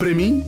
Para mim,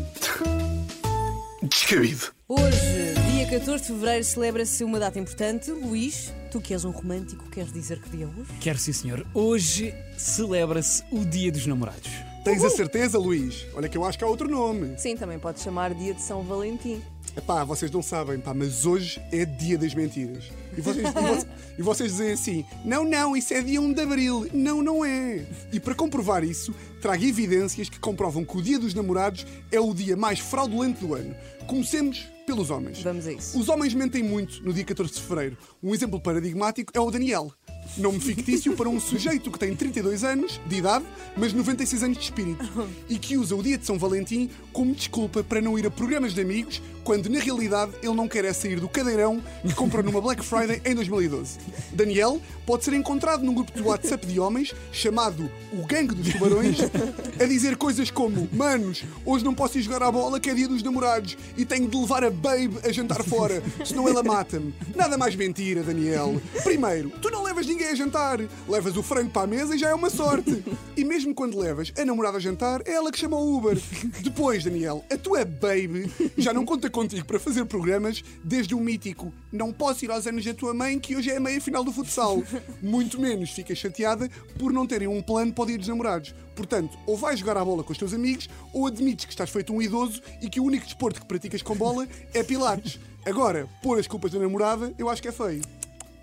descabido. Hoje, dia 14 de fevereiro, celebra-se uma data importante. Luís, tu que és um romântico, queres dizer que dia é hoje? Quero sim, senhor. Hoje celebra-se o Dia dos Namorados. Tens a certeza, Luís? Olha que eu acho que há outro nome. Sim, também pode chamar dia de São Valentim. Epá, vocês não sabem, pá, mas hoje é dia das mentiras. E vocês, e vocês, e vocês dizem assim: não, não, isso é dia 1 de abril. Não, não é. E para comprovar isso, trago evidências que comprovam que o dia dos namorados é o dia mais fraudulento do ano. Comecemos pelos homens. Vamos a isso. Os homens mentem muito no dia 14 de fevereiro. Um exemplo paradigmático é o Daniel. Nome fictício para um sujeito que tem 32 anos de idade, mas 96 anos de espírito, e que usa o dia de São Valentim como desculpa para não ir a programas de amigos, quando na realidade ele não quer é sair do cadeirão que comprou numa Black Friday em 2012. Daniel pode ser encontrado num grupo de WhatsApp de homens chamado O Gangue dos Tubarões a dizer coisas como: Manos, hoje não posso ir jogar à bola que é dia dos namorados e tenho de levar a Babe a jantar fora, senão ela mata-me. Nada mais mentira, Daniel. Primeiro, tu não levas ninguém a jantar, levas o frango para a mesa e já é uma sorte. E mesmo quando levas a namorada a jantar, é ela que chama o Uber. Depois, Daniel, a tua Babe já não conta contigo para fazer programas desde o mítico Não posso ir aos anos da tua mãe que hoje é a meia final do futsal. Muito menos fica chateada por não terem um plano para o dia dos namorados. Portanto, ou vais jogar à bola com os teus amigos, ou admites que estás feito um idoso e que o único desporto que praticas com bola é pilates. Agora, pôr as culpas da namorada, eu acho que é feio.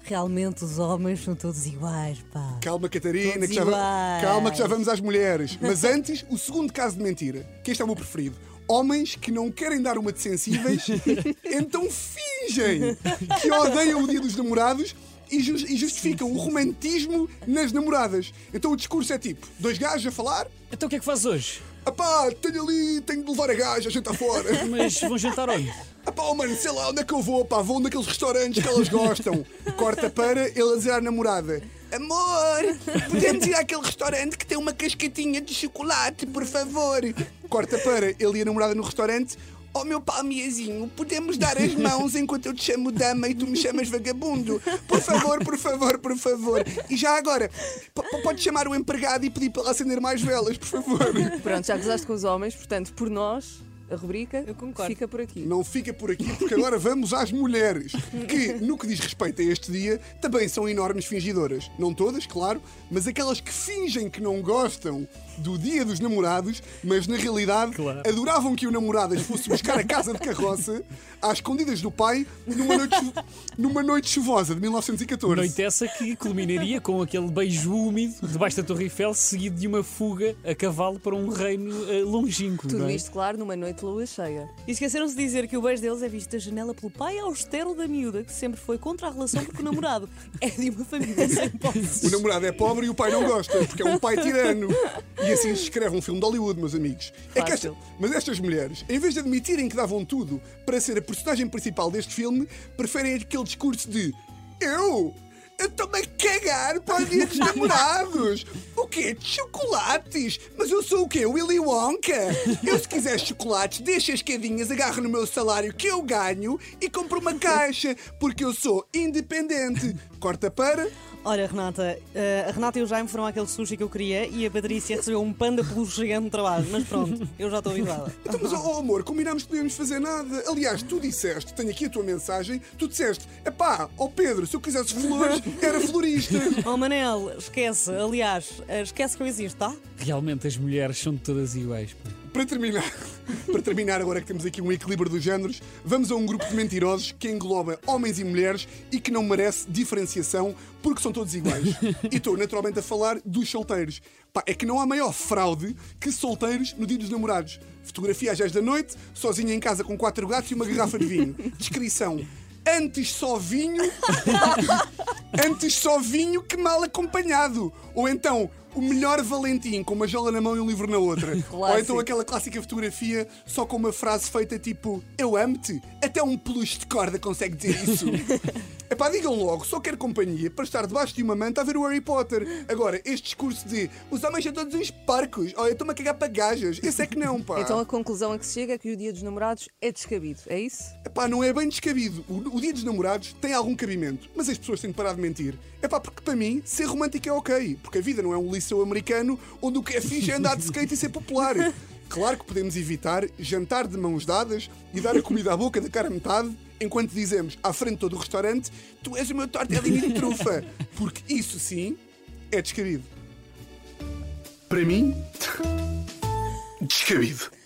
Realmente os homens são todos iguais, pá. Calma, Catarina, Todos que já, iguais. calma que já vamos às mulheres. Mas antes, o segundo caso de mentira, que este é o meu preferido. Homens que não querem dar uma de sensíveis, então fingem que odeiam o dia dos namorados e, jus- e justificam o romantismo nas namoradas. Então o discurso é tipo: dois gajos a falar, Então o que é que fazes hoje? apá, tenho ali, tenho de levar a gaja, a gente está fora. Mas vão jantar onde? Apá, oh, mano, sei lá onde é que eu vou, pá, vou naqueles restaurantes que elas gostam. Corta para ele a dizer à namorada: Amor, podemos ir àquele restaurante que tem uma cascatinha de chocolate, por favor. Corta para ele e a namorada no restaurante. Oh meu palmiazinho, podemos dar as mãos enquanto eu te chamo dama e tu me chamas vagabundo? Por favor, por favor, por favor. E já agora, pode chamar o empregado e pedir para ela acender mais velas, por favor. Pronto, já gozaste com os homens, portanto, por nós, a rubrica Eu concordo. fica por aqui. Não fica por aqui, porque agora vamos às mulheres, que, no que diz respeito a este dia, também são enormes fingidoras. Não todas, claro, mas aquelas que fingem que não gostam do dia dos namorados, mas na realidade Claro. adoravam que o namorado as fosse buscar a casa de carroça às escondidas do pai numa noite, numa noite chuvosa de 1914. Noite essa que culminaria com aquele beijo úmido debaixo da Torre Eiffel, seguido de uma fuga a cavalo para um reino eh, longínquo. Tudo não é? isto, claro, numa noite de lua cheia. E esqueceram-se de dizer que o beijo deles é visto da janela pelo pai austero da miúda, que sempre foi contra a relação porque o namorado é de uma família sem posses. O namorado é pobre e o pai não gosta, porque é um pai tirano. E assim se escreve um filme de Hollywood, meus amigos. É que esta- mas estas mulheres, em vez de admitirem que davam tudo para ser a personagem principal deste filme, preferem aquele discurso de Eu? Eu estou-me a cagar para o dia dos namorados! O quê? De chocolates? Mas eu sou o quê? Willy Wonka? Eu, se quiser chocolates, deixa as escadinhas, agarro no meu salário que eu ganho e compro uma caixa, porque eu sou independente. Corta para. Ora, Renata, eh, a Renata e o Jaime foram àquele sushi que eu queria e a Patrícia recebeu um panda pelo gigante de trabalho. Mas pronto, eu já estou habituada. Então, mas, oh, amor, combinámos que podíamos fazer nada. Aliás, tu disseste, tenho aqui a tua mensagem, tu disseste, epá, ó Pedro, se eu quisesse flores, era florista. Oh Manel, esquece, aliás, eh, esquece que eu existo, tá? Realmente as mulheres são todas iguais. Para terminar, para terminar, agora que temos aqui um equilíbrio dos géneros, vamos a um grupo de mentirosos que engloba homens e mulheres e que não merece diferenciação porque são todos iguais. E estou naturalmente a falar dos solteiros. Pá, é que não há maior fraude que solteiros no dia dos namorados. Fotografia às 10 da noite, sozinha em casa com quatro gatos e uma garrafa de vinho. Descrição. Antes só vinho Antes só vinho que mal acompanhado. Ou então, o melhor Valentim com uma jola na mão e um livro na outra. Ou então aquela clássica fotografia só com uma frase feita tipo Eu amo-te. Até um peluche de corda consegue dizer isso. Epá, digam logo, só quero companhia para estar debaixo de uma manta a ver o Harry Potter. Agora, este discurso de os homens são todos uns parcos, olha, estou-me a cagar para gajas. Esse é que não, pá. Então a conclusão a que se chega é que o dia dos namorados é descabido, é isso? Epá, não é bem descabido. O, o dia dos namorados tem algum cabimento, mas as pessoas têm de parar de mentir. Epá, porque para mim, ser romântico é ok. Porque a vida não é um liceu americano onde o que é fixe é andar de skate e ser popular. Claro que podemos evitar jantar de mãos dadas e dar a comida à boca da cara metade enquanto dizemos à frente de todo o restaurante tu és o meu tortellinho de trufa. Porque isso sim é descabido. Para mim, descabido.